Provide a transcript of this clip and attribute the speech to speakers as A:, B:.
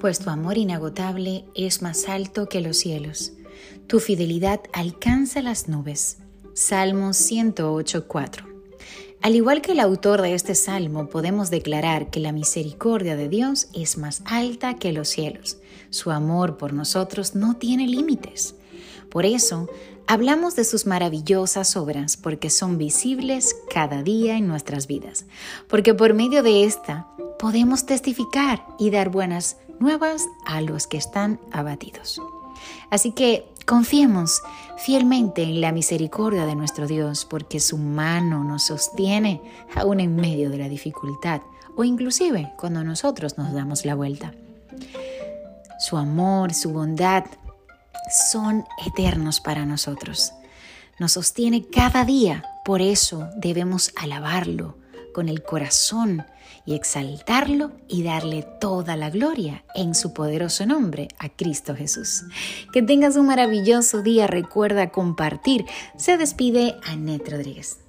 A: pues tu amor inagotable es más alto que los cielos. Tu fidelidad alcanza las nubes. Salmo 108.4. Al igual que el autor de este salmo, podemos declarar que la misericordia de Dios es más alta que los cielos. Su amor por nosotros no tiene límites. Por eso, hablamos de sus maravillosas obras, porque son visibles cada día en nuestras vidas, porque por medio de esta podemos testificar y dar buenas nuevas a los que están abatidos. Así que confiemos fielmente en la misericordia de nuestro Dios, porque su mano nos sostiene aún en medio de la dificultad o inclusive cuando nosotros nos damos la vuelta. Su amor, su bondad son eternos para nosotros. Nos sostiene cada día, por eso debemos alabarlo con el corazón y exaltarlo y darle toda la gloria en su poderoso nombre a Cristo Jesús. Que tengas un maravilloso día, recuerda compartir. Se despide Annette Rodríguez.